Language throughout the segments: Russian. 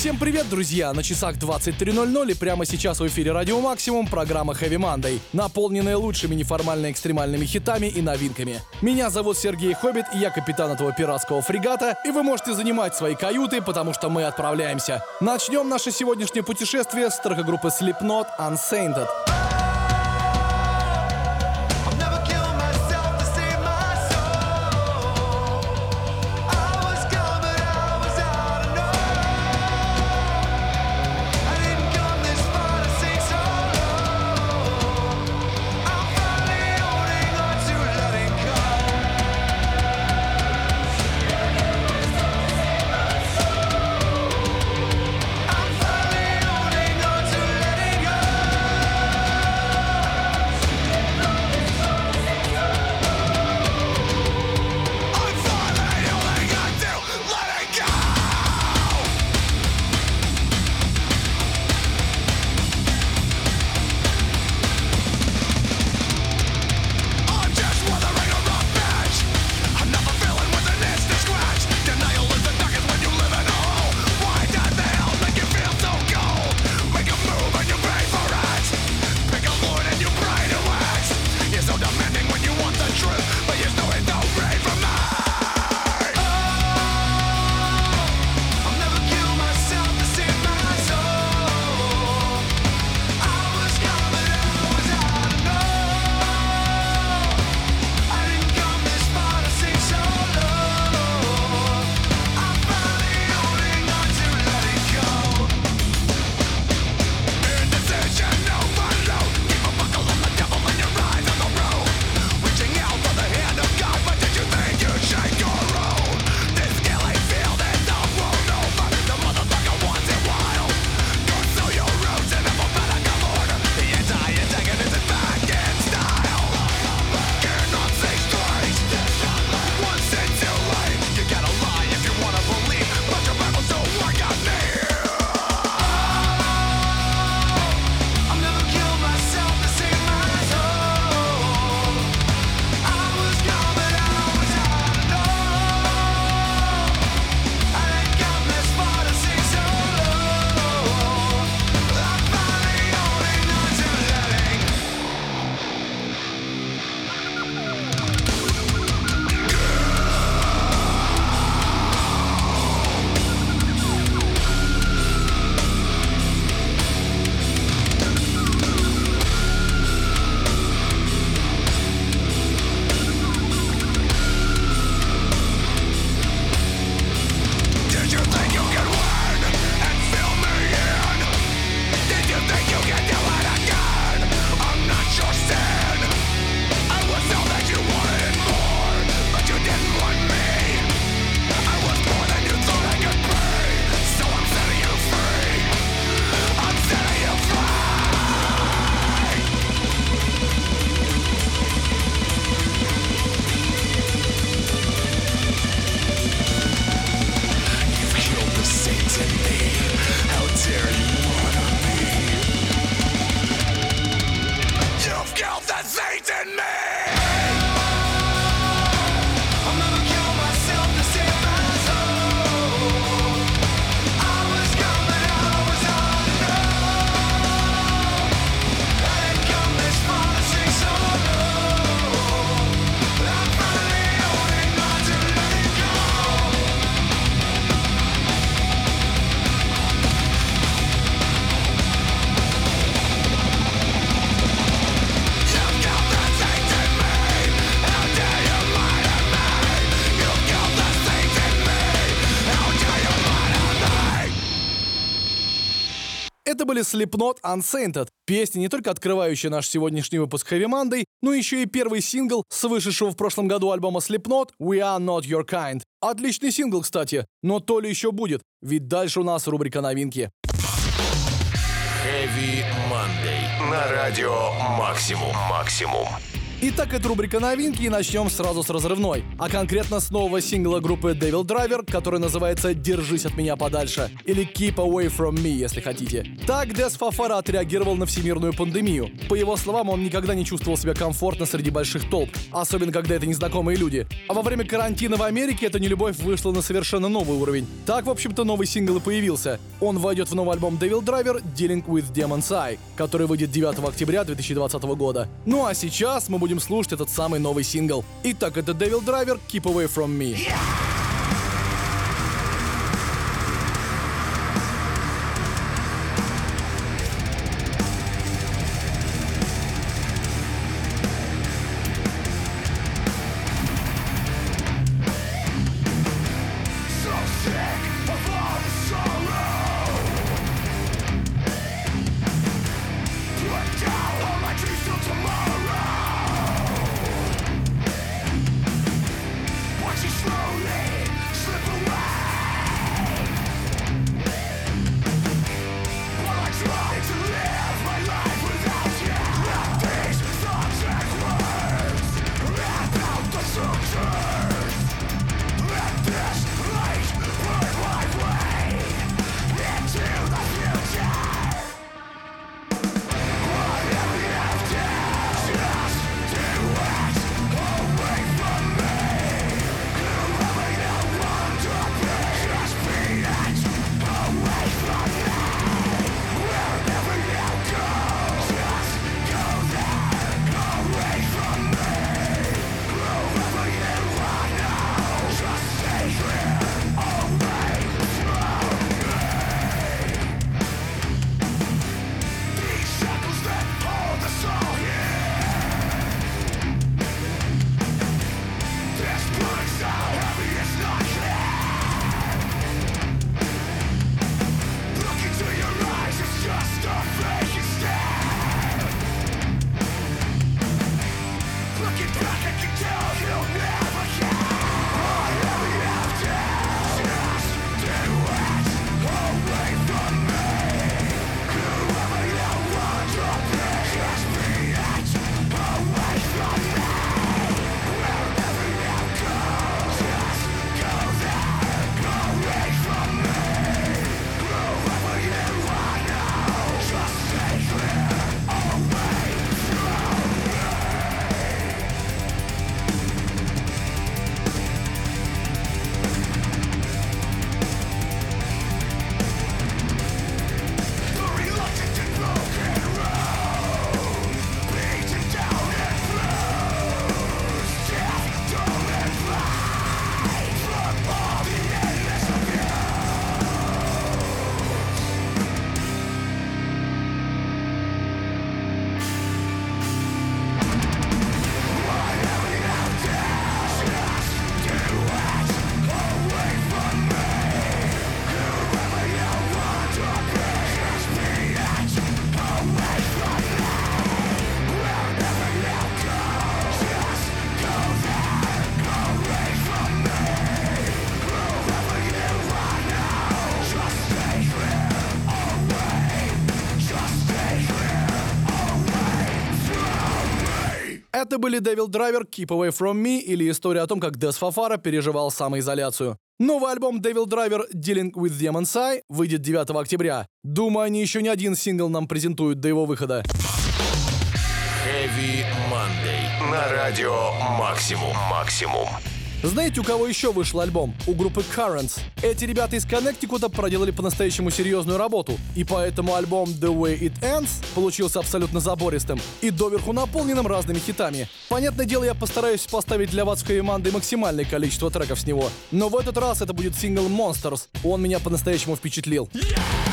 Всем привет, друзья! На часах 23.00 и прямо сейчас в эфире Радио Максимум программа Heavy Monday, наполненная лучшими неформально-экстремальными хитами и новинками. Меня зовут Сергей Хоббит, и я капитан этого пиратского фрегата, и вы можете занимать свои каюты, потому что мы отправляемся. Начнем наше сегодняшнее путешествие с трека группы Slipknot Unsainted. Slipknot Unsainted, песня, не только открывающая наш сегодняшний выпуск Heavy Monday, но еще и первый сингл с вышедшего в прошлом году альбома Slipknot We Are Not Your Kind. Отличный сингл, кстати, но то ли еще будет, ведь дальше у нас рубрика новинки. Heavy Monday на радио Максимум Максимум. Итак, это рубрика новинки и начнем сразу с разрывной. А конкретно с нового сингла группы Devil Driver, который называется «Держись от меня подальше» или «Keep away from me», если хотите. Так Дес Фафара отреагировал на всемирную пандемию. По его словам, он никогда не чувствовал себя комфортно среди больших толп, особенно когда это незнакомые люди. А во время карантина в Америке эта нелюбовь вышла на совершенно новый уровень. Так, в общем-то, новый сингл и появился. Он войдет в новый альбом Devil Driver «Dealing with Demon's Eye», который выйдет 9 октября 2020 года. Ну а сейчас мы будем слушать этот самый новый сингл. Итак, это Devil Driver «Keep Away From Me». So Это были Devil Driver, Keep Away From Me или история о том, как Дес Фафара переживал самоизоляцию. Новый альбом Devil Driver Dealing with Demon's Eye выйдет 9 октября. Думаю, они еще не один сингл нам презентуют до его выхода. Heavy Monday. На радио «Максимум». «Максимум». Знаете, у кого еще вышел альбом? У группы Currents. Эти ребята из Коннектикута проделали по-настоящему серьезную работу, и поэтому альбом The Way It Ends получился абсолютно забористым и доверху наполненным разными хитами. Понятное дело, я постараюсь поставить для вас в команды максимальное количество треков с него, но в этот раз это будет сингл Monsters. Он меня по-настоящему впечатлил. We're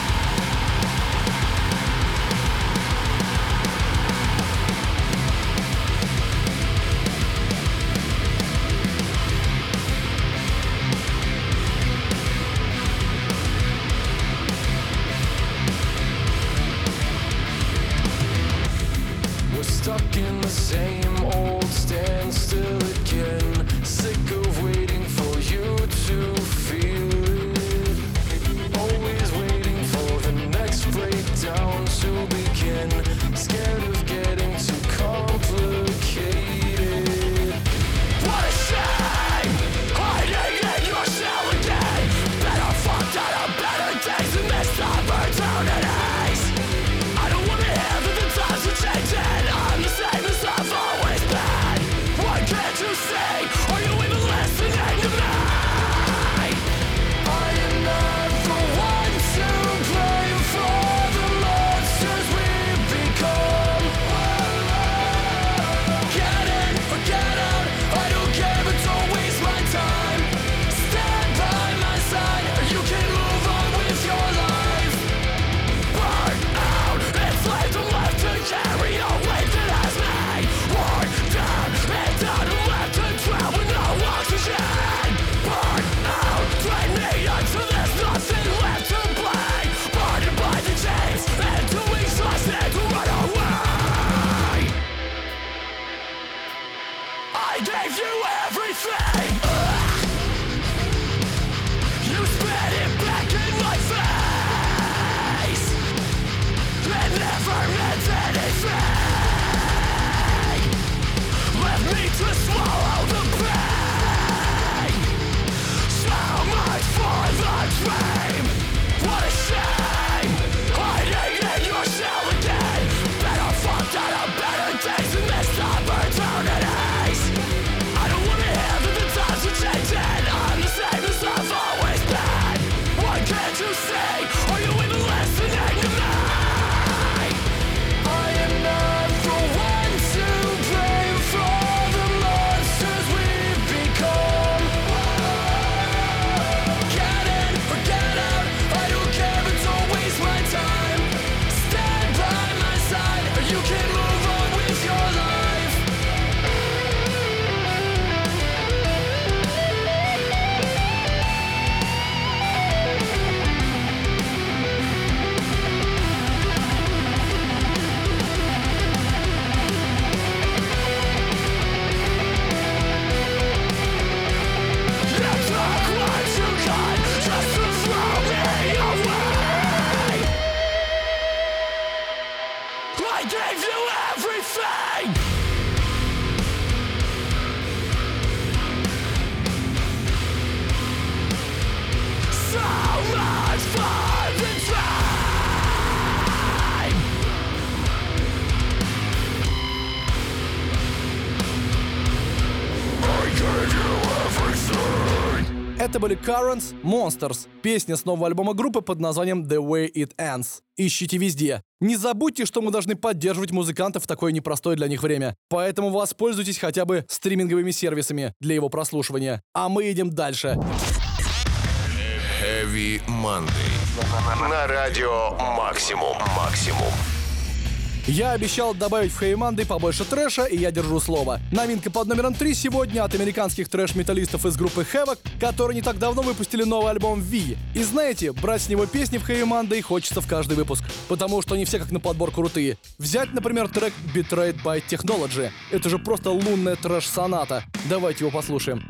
Это были Currents Monsters, песня с нового альбома группы под названием The Way It Ends. Ищите везде. Не забудьте, что мы должны поддерживать музыкантов в такое непростое для них время. Поэтому воспользуйтесь хотя бы стриминговыми сервисами для его прослушивания. А мы едем дальше. Heavy Monday. На радио Максимум. Максимум. Я обещал добавить в Хейманды побольше трэша, и я держу слово. Новинка под номером 3 сегодня от американских трэш-металлистов из группы Havoc, которые не так давно выпустили новый альбом V. И знаете, брать с него песни в Хейманды хочется в каждый выпуск, потому что они все как на подбор крутые. Взять, например, трек Betrayed by Technology. Это же просто лунная трэш-соната. Давайте его послушаем.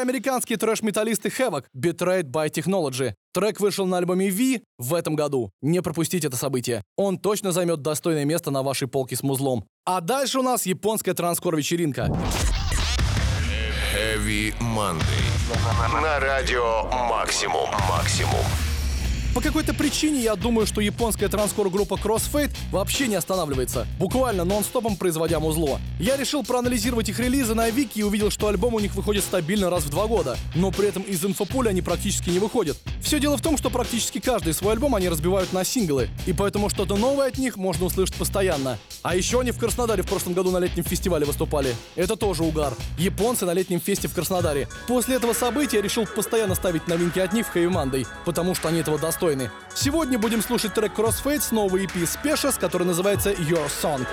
Американские трэш-металлисты Havoc, Betrayed by Technology. Трек вышел на альбоме V в этом году. Не пропустите это событие. Он точно займет достойное место на вашей полке с музлом. А дальше у нас японская транскор-вечеринка. Heavy Monday. На радио Максимум. Максимум. По какой-то причине я думаю, что японская транскор-группа Crossfade вообще не останавливается, буквально нон-стопом производя музло. Я решил проанализировать их релизы на Вики и увидел, что альбом у них выходит стабильно раз в два года, но при этом из инфополя они практически не выходят. Все дело в том, что практически каждый свой альбом они разбивают на синглы, и поэтому что-то новое от них можно услышать постоянно. А еще они в Краснодаре в прошлом году на летнем фестивале выступали. Это тоже угар. Японцы на летнем фесте в Краснодаре. После этого события я решил постоянно ставить новинки от них в Хэви Мандой, потому что они этого достойны. Достойны. Сегодня будем слушать трек Crossfade с новой EP Specials, который называется Your Song.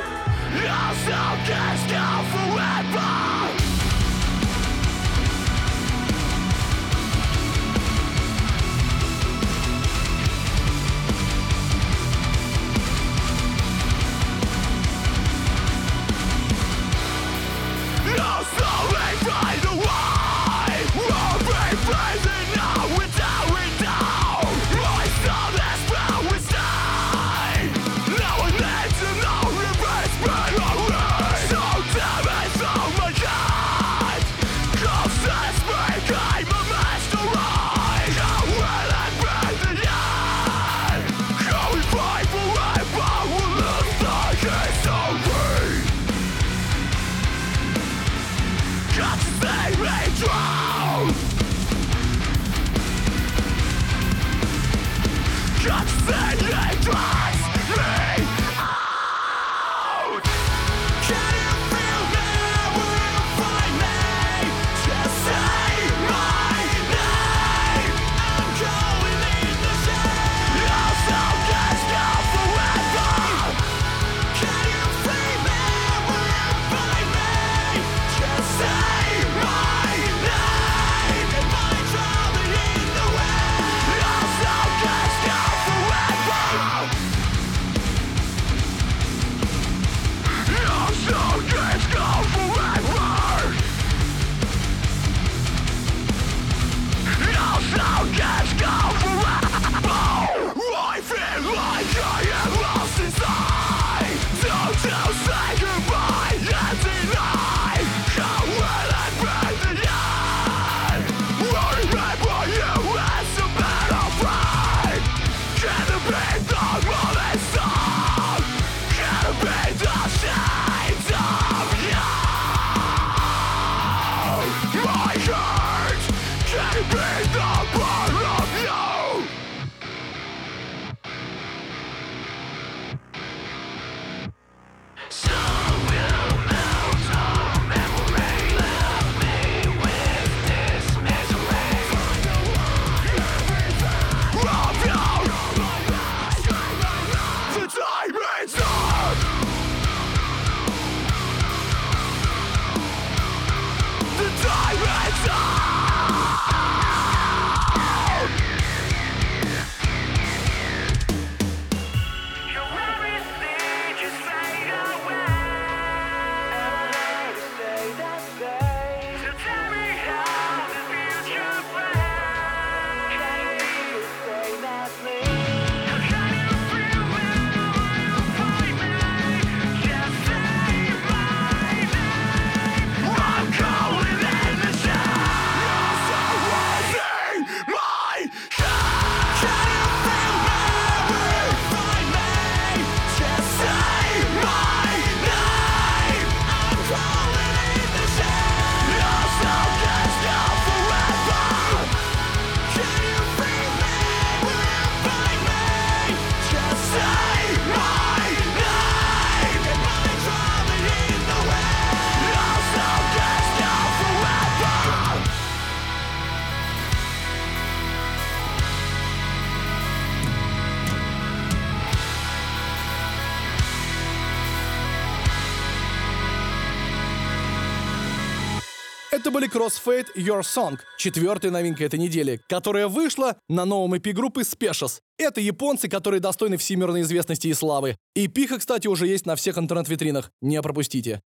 Это были Crossfade Your Song, четвертая новинка этой недели, которая вышла на новом EP группы Specials. Это японцы, которые достойны всемирной известности и славы. И пиха, кстати, уже есть на всех интернет-витринах. Не пропустите.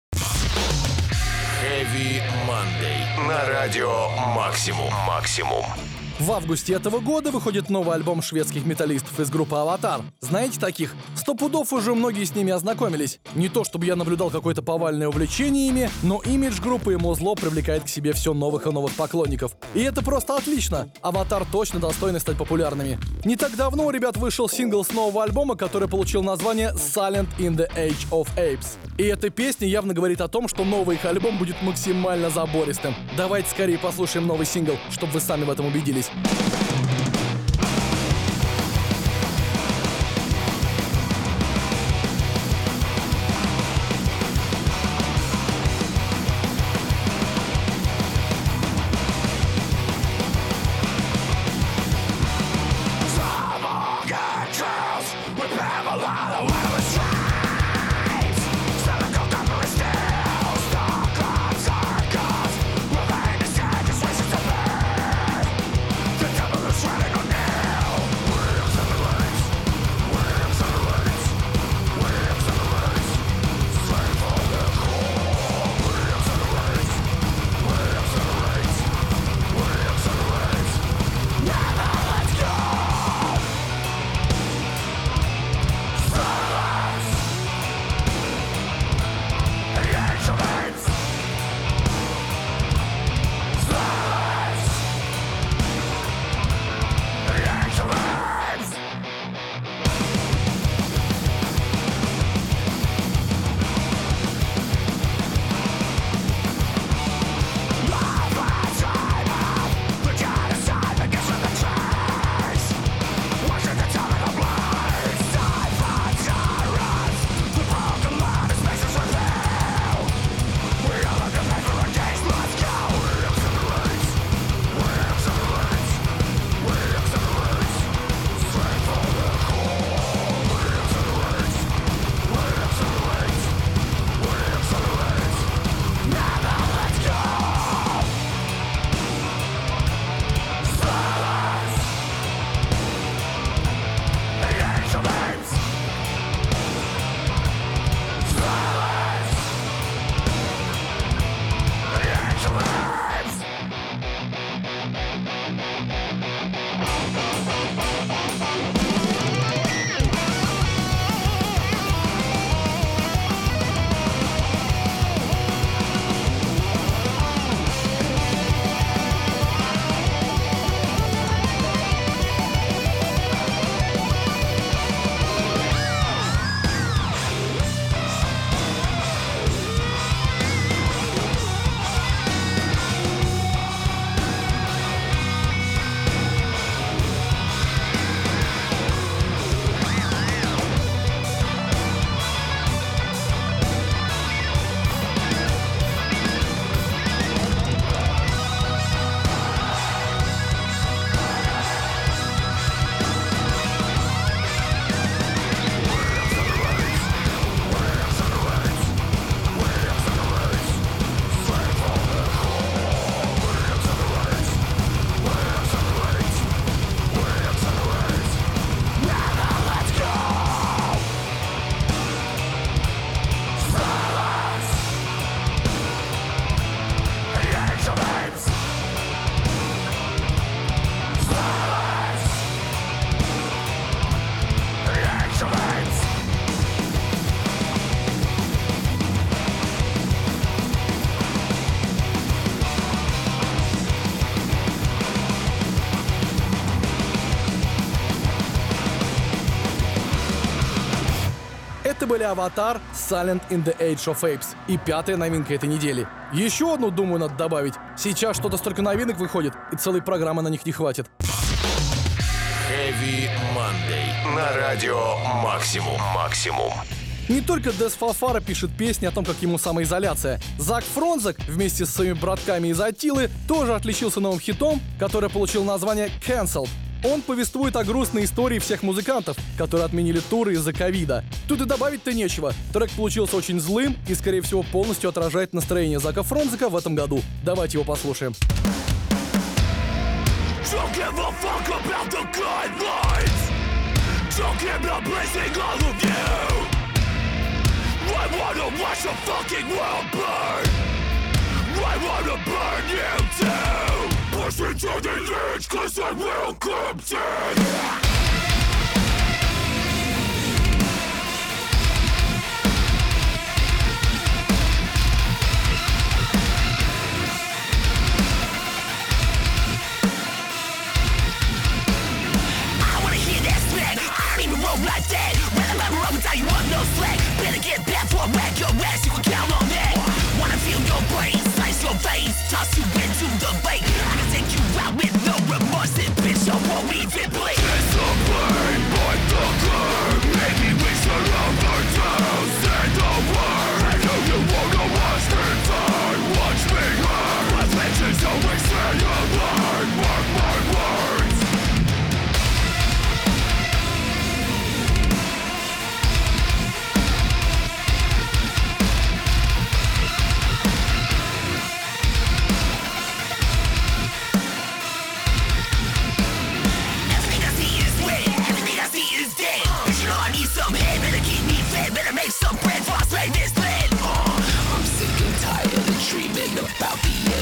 Heavy Monday. На радио Максимум. Максимум. В августе этого года выходит новый альбом шведских металлистов из группы «Аватар». Знаете таких? Сто пудов уже многие с ними ознакомились. Не то чтобы я наблюдал какое-то повальное увлечение ими, но имидж группы и музло привлекает к себе все новых и новых поклонников. И это просто отлично. «Аватар» точно достойны стать популярными. Не так давно у ребят вышел сингл с нового альбома, который получил название «Silent in the Age of Apes». И эта песня явно говорит о том, что новый их альбом будет максимально забористым. Давайте скорее послушаем новый сингл, чтобы вы сами в этом убедились. guys. Были «Аватар», «Silent in the Age of Apes» и пятая новинка этой недели. Еще одну, думаю, надо добавить. Сейчас что-то столько новинок выходит, и целой программы на них не хватит. Heavy Monday. На радио Максимум. Максимум. Не только Дес Фафара пишет песни о том, как ему самоизоляция. Зак Фронзак вместе с своими братками из Атилы тоже отличился новым хитом, который получил название «Cancelled». Он повествует о грустной истории всех музыкантов, которые отменили туры из-за ковида. Тут и добавить-то нечего. Трек получился очень злым и, скорее всего, полностью отражает настроение Зака Фронзака в этом году. Давайте его послушаем. I wanna burn you too. Push me to the edge, cause I will come roll like that. When I'm ever up you want no slack. Better get back for I whack your ass, you can count on that. Wanna feel your brain, slice your veins, toss you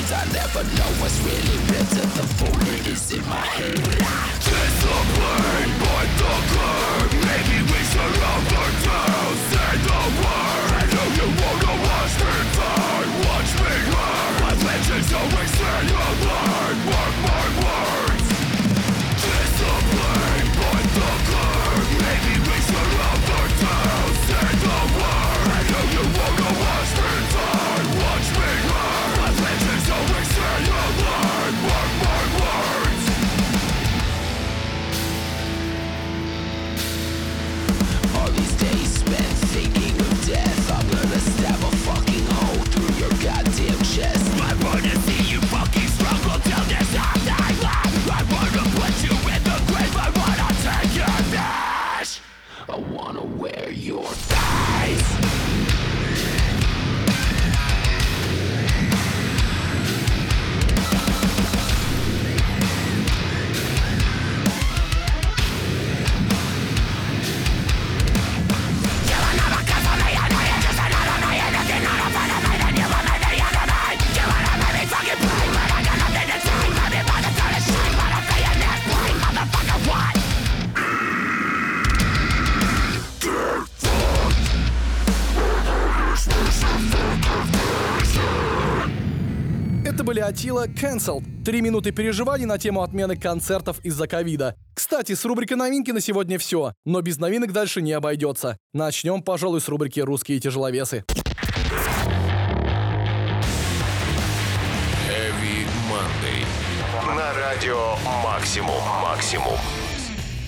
about. I never know what's really real till the bullet is in my head. It's the pain, but the curve. Maybe we should overdose. Это были Атила Cancelled. Три минуты переживаний на тему отмены концертов из-за ковида. Кстати, с рубрикой новинки на сегодня все, но без новинок дальше не обойдется. Начнем, пожалуй, с рубрики «Русские тяжеловесы». Heavy Monday. На радио Максимум. Максимум.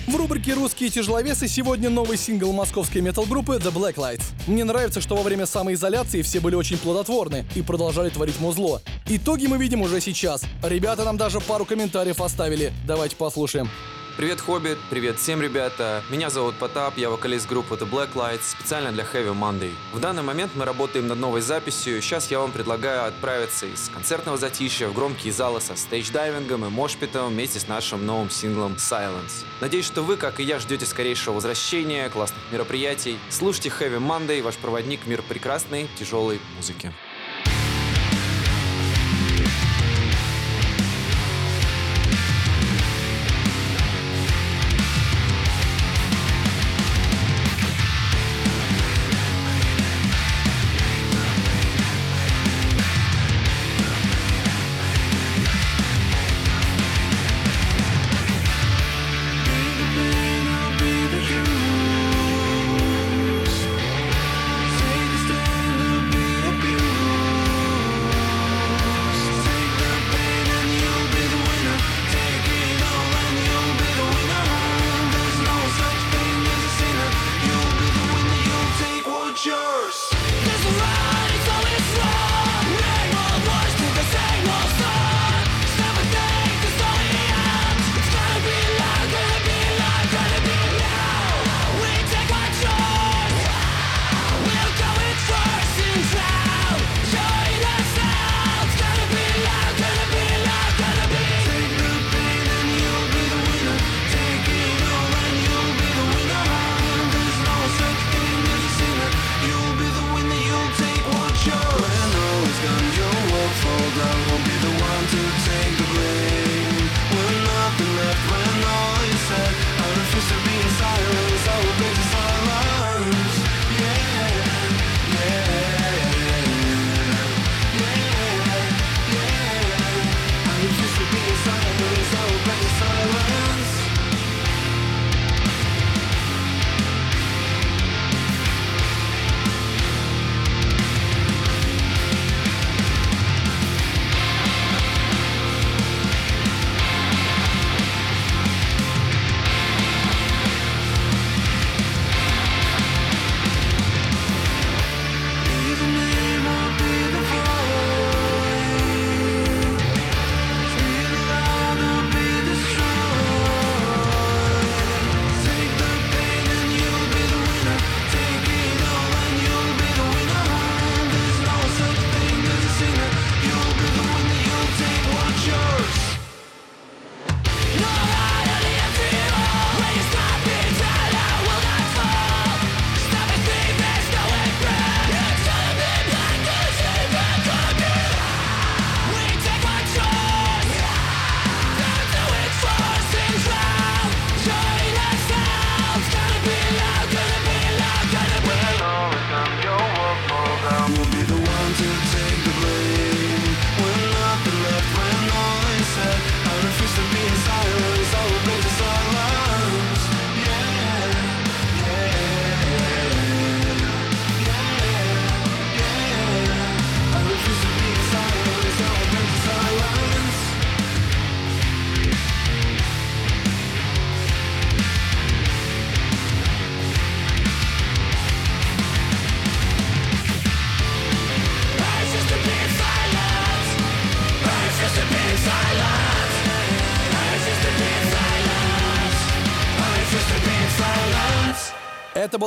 В рубрике «Русские тяжеловесы» сегодня новый сингл московской метал-группы The Black Lights. Мне нравится, что во время самоизоляции все были очень плодотворны и продолжали творить музло. Итоги мы видим уже сейчас. Ребята нам даже пару комментариев оставили. Давайте послушаем. Привет, Хоббит, привет всем, ребята. Меня зовут Потап, я вокалист группы The Black Lights, специально для Heavy Monday. В данный момент мы работаем над новой записью, сейчас я вам предлагаю отправиться из концертного затишья в громкие залы со стейдж-дайвингом и мошпитом вместе с нашим новым синглом Silence. Надеюсь, что вы, как и я, ждете скорейшего возвращения, классных мероприятий. Слушайте Heavy Monday, ваш проводник в мир прекрасной, тяжелой музыки.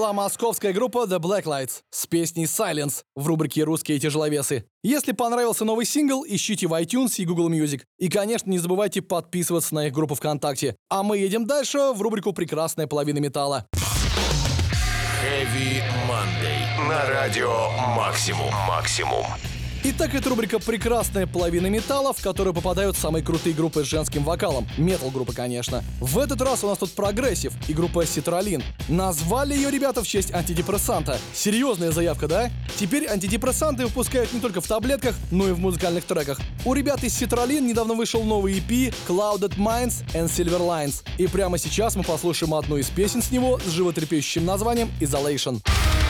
Была московская группа The Black Lights с песней Silence в рубрике «Русские тяжеловесы». Если понравился новый сингл, ищите в iTunes и Google Music. И, конечно, не забывайте подписываться на их группу ВКонтакте. А мы едем дальше в рубрику «Прекрасная половина металла». Heavy Monday. На радио Максимум. Максимум. Итак, это рубрика «Прекрасная половина металла», в которую попадают самые крутые группы с женским вокалом. Метал-группы, конечно. В этот раз у нас тут прогрессив и группа Ситралин. Назвали ее ребята в честь антидепрессанта. Серьезная заявка, да? Теперь антидепрессанты выпускают не только в таблетках, но и в музыкальных треках. У ребят из Ситралин недавно вышел новый EP Clouded Minds and Silver Lines. И прямо сейчас мы послушаем одну из песен с него с животрепещущим названием Isolation. Stuck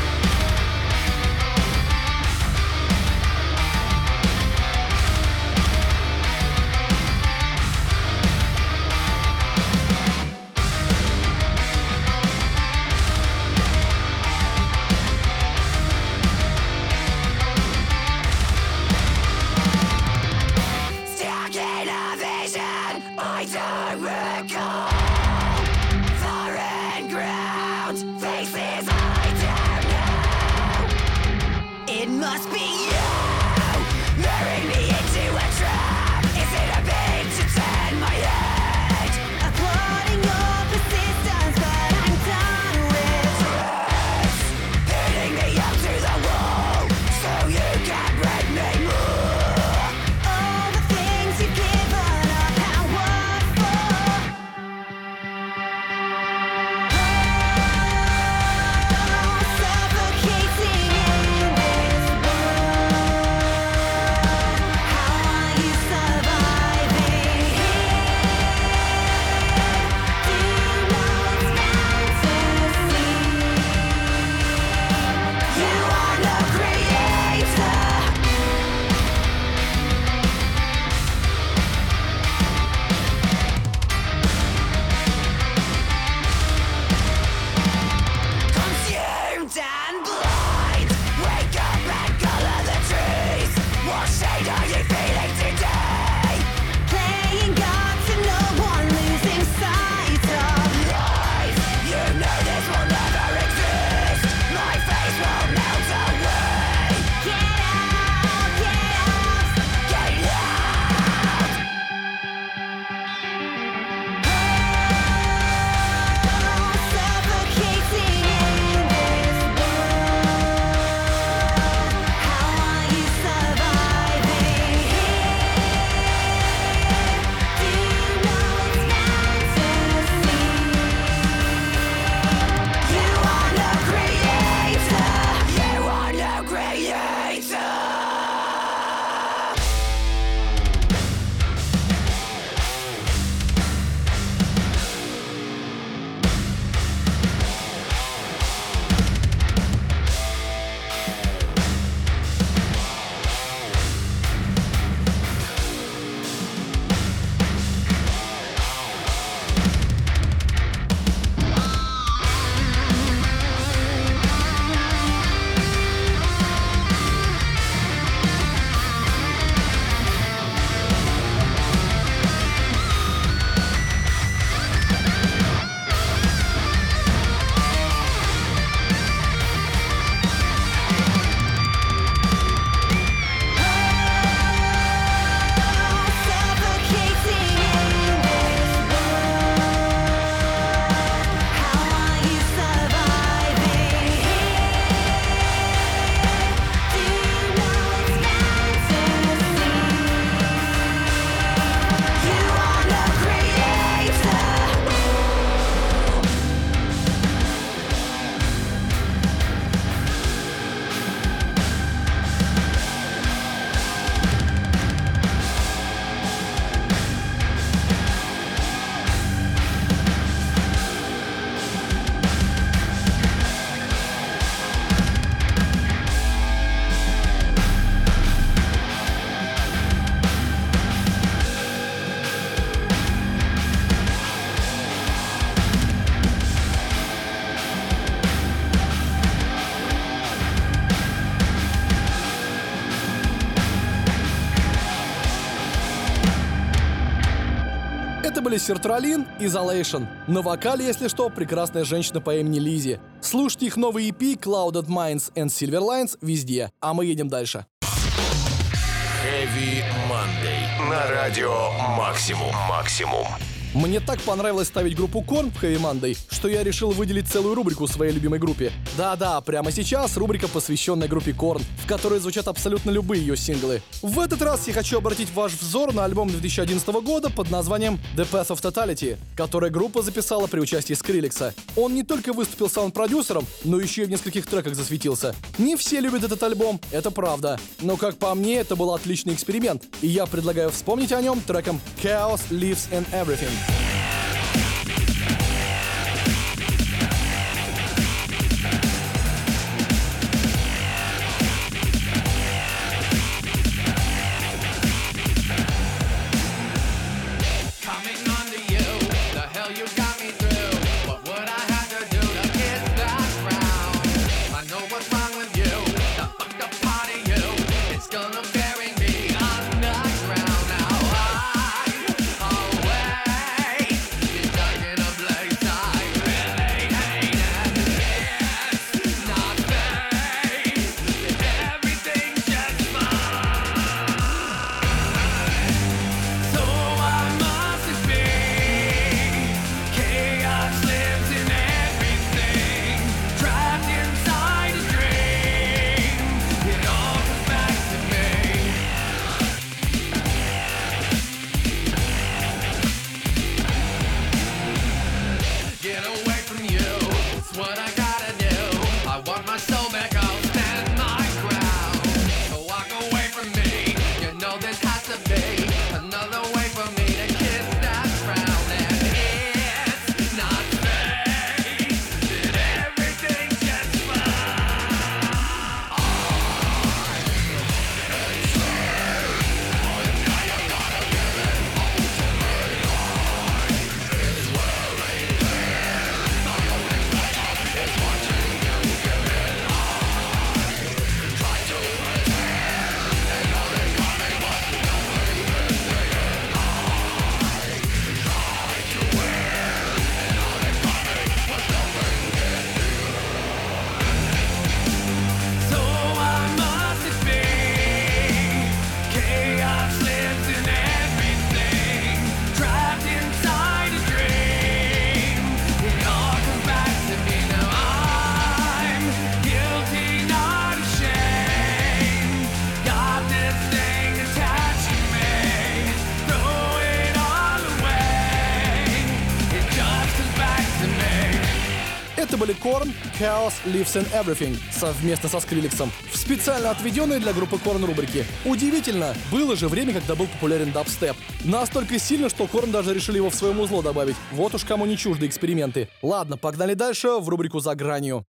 были Сертралин и Isolation. На вокале, если что, прекрасная женщина по имени Лизи. Слушайте их новый EP Clouded Minds and Silver Lines везде, а мы едем дальше. Heavy Monday. На радио Максимум. Максимум. Мне так понравилось ставить группу Корн в Heavy Monday, что я решил выделить целую рубрику своей любимой группе. Да-да, прямо сейчас рубрика, посвященная группе Корн, в которой звучат абсолютно любые ее синглы. В этот раз я хочу обратить ваш взор на альбом 2011 года под названием The Path of Totality, который группа записала при участии Скриллекса. Он не только выступил саунд-продюсером, но еще и в нескольких треках засветился. Не все любят этот альбом, это правда. Но как по мне, это был отличный эксперимент, и я предлагаю вспомнить о нем треком Chaos Lives in Everything. Yeah. Chaos Lives in Everything совместно со Скрилексом в специально отведенной для группы Korn рубрике. Удивительно, было же время, когда был популярен дабстеп. Настолько сильно, что Korn даже решили его в своем узло добавить. Вот уж кому не чужды эксперименты. Ладно, погнали дальше в рубрику «За гранью».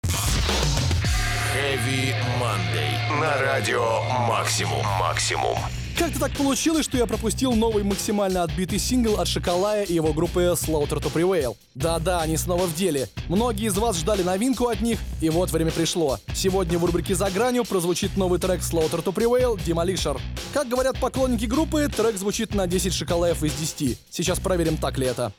Heavy Monday. На радио Максимум. Максимум. Как-то так получилось, что я пропустил новый максимально отбитый сингл от Шоколая и его группы Slaughter to Prevail. Да-да, они снова в деле. Многие из вас ждали новинку от них, и вот время пришло. Сегодня в рубрике «За гранью» прозвучит новый трек Slaughter to Prevail Demolisher. Как говорят поклонники группы, трек звучит на 10 шоколаев из 10. Сейчас проверим, так ли это.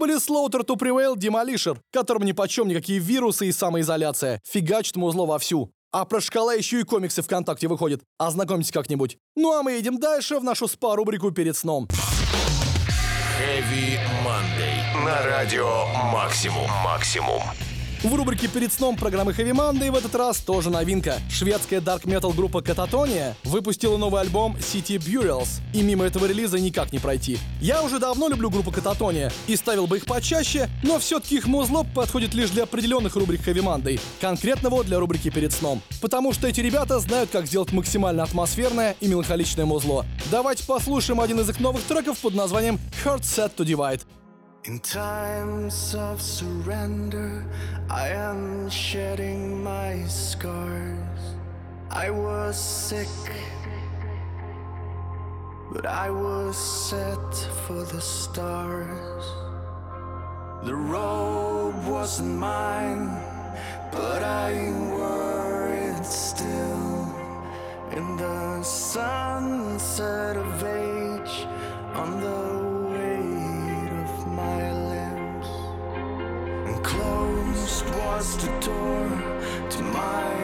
Были Slaughter to Prevail Demolition, которым ни почем никакие вирусы и самоизоляция. Фигачит музло вовсю. А про шкала еще и комиксы ВКонтакте выходят. Ознакомьтесь как-нибудь. Ну а мы едем дальше в нашу спа-рубрику перед сном. Heavy Monday. На радио Максимум. Максимум. В рубрике «Перед сном» программы Heavy Monday в этот раз тоже новинка. Шведская дарк метал группа Кататония выпустила новый альбом City Burials, и мимо этого релиза никак не пройти. Я уже давно люблю группу Кататония и ставил бы их почаще, но все-таки их музло подходит лишь для определенных рубрик Heavy Monday, конкретно вот для рубрики «Перед сном». Потому что эти ребята знают, как сделать максимально атмосферное и меланхоличное музло. Давайте послушаем один из их новых треков под названием Heart Set to Divide. In times of surrender, I am shedding my scars. I was sick, but I was set for the stars. The robe wasn't mine, but I wore it still. In the sunset of age, on the my limbs. And closed was the door to my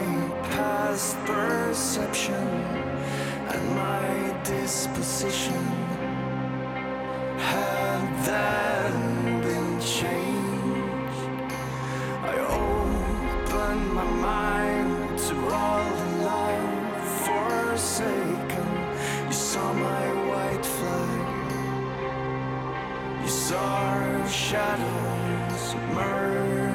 past perception and my disposition. Had then been changed, I opened my mind to all the love forsaken. You saw my white flag. You saw shadows merge.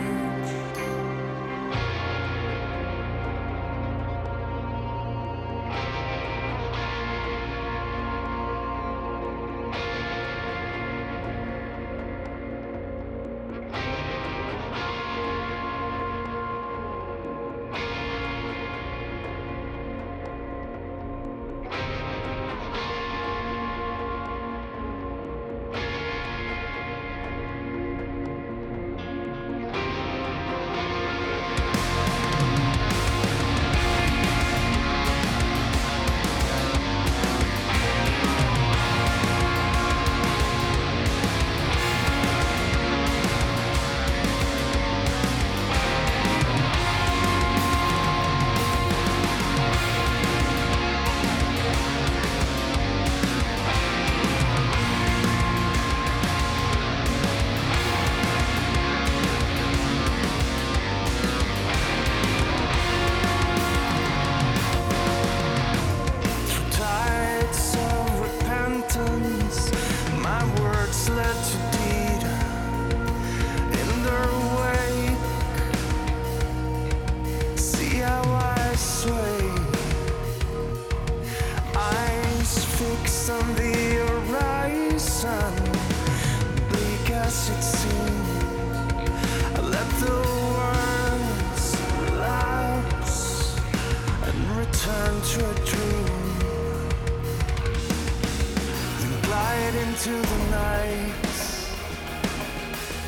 Into the night.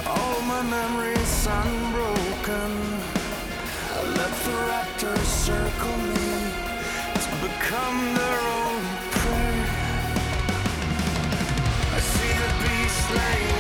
All my memories unbroken. I let the raptors circle me to become their own prey. I see the beast laying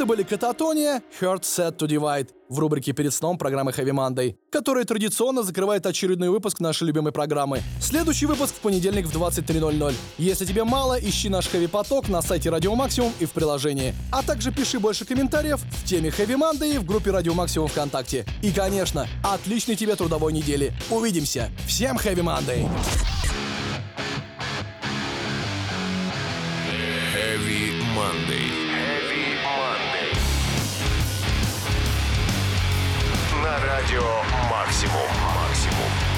Это были Кататония, Heart Set to Divide в рубрике «Перед сном» программы Heavy Monday, которая традиционно закрывает очередной выпуск нашей любимой программы. Следующий выпуск в понедельник в 23.00. Если тебе мало, ищи наш Heavy Поток на сайте Радио Максимум и в приложении. А также пиши больше комментариев в теме Heavy Monday в группе Радио Максимум ВКонтакте. И, конечно, отличной тебе трудовой недели. Увидимся. Всем Heavy Monday! Heavy Monday. на радио «Максимум». «Максимум».